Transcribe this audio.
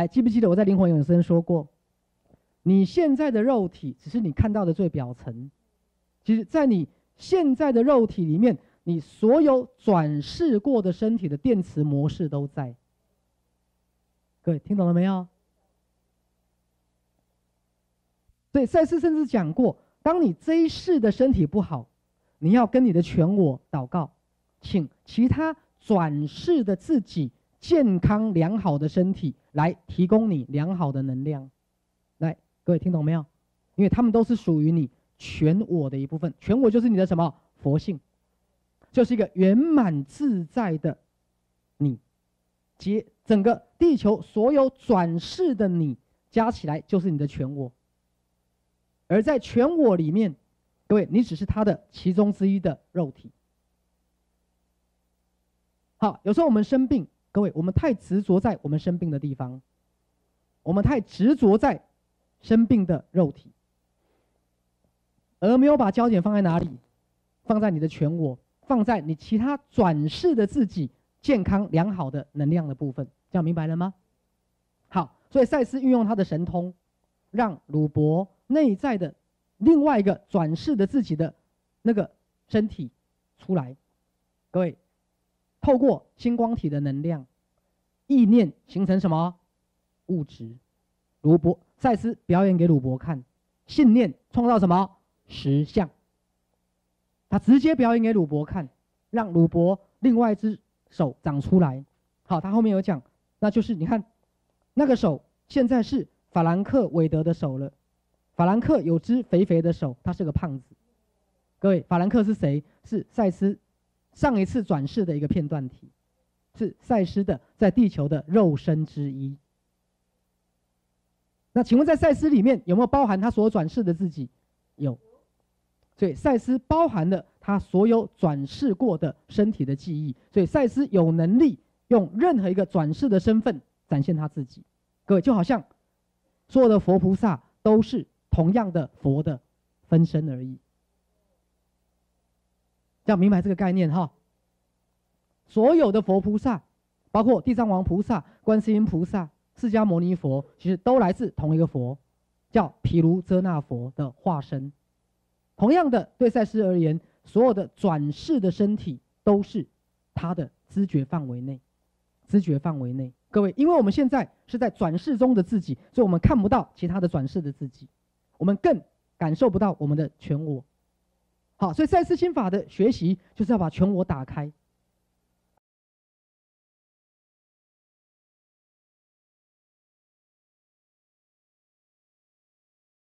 来，记不记得我在灵魂永生说过，你现在的肉体只是你看到的最表层，其实，在你现在的肉体里面，你所有转世过的身体的电磁模式都在。各位听懂了没有？对，赛斯甚至讲过，当你这一世的身体不好，你要跟你的全我祷告，请其他转世的自己健康良好的身体来提供你良好的能量。来，各位听懂没有？因为他们都是属于你全我的一部分，全我就是你的什么佛性，就是一个圆满自在的你，结整个地球所有转世的你加起来就是你的全我。而在全我里面，各位，你只是他的其中之一的肉体。好，有时候我们生病，各位，我们太执着在我们生病的地方，我们太执着在生病的肉体，而没有把焦点放在哪里，放在你的全我，放在你其他转世的自己健康良好的能量的部分，这样明白了吗？好，所以赛斯运用他的神通，让鲁伯。内在的另外一个转世的自己的那个身体出来，各位，透过星光体的能量，意念形成什么物质？鲁伯赛斯表演给鲁伯看，信念创造什么实相？他直接表演给鲁伯看，让鲁伯另外一只手长出来。好，他后面有讲，那就是你看，那个手现在是法兰克韦德的手了。法兰克有只肥肥的手，他是个胖子。各位，法兰克是谁？是赛斯上一次转世的一个片段体，是赛斯的在地球的肉身之一。那请问，在赛斯里面有没有包含他所转世的自己？有。所以赛斯包含了他所有转世过的身体的记忆，所以赛斯有能力用任何一个转世的身份展现他自己。各位，就好像所有的佛菩萨都是。同样的佛的分身而已，要明白这个概念哈。所有的佛菩萨，包括地藏王菩萨、观世音菩萨、释迦牟尼佛，其实都来自同一个佛，叫毗卢遮那佛的化身。同样的，对赛斯而言，所有的转世的身体都是他的知觉范围内，知觉范围内。各位，因为我们现在是在转世中的自己，所以我们看不到其他的转世的自己。我们更感受不到我们的全我，好，所以赛斯心法的学习就是要把全我打开，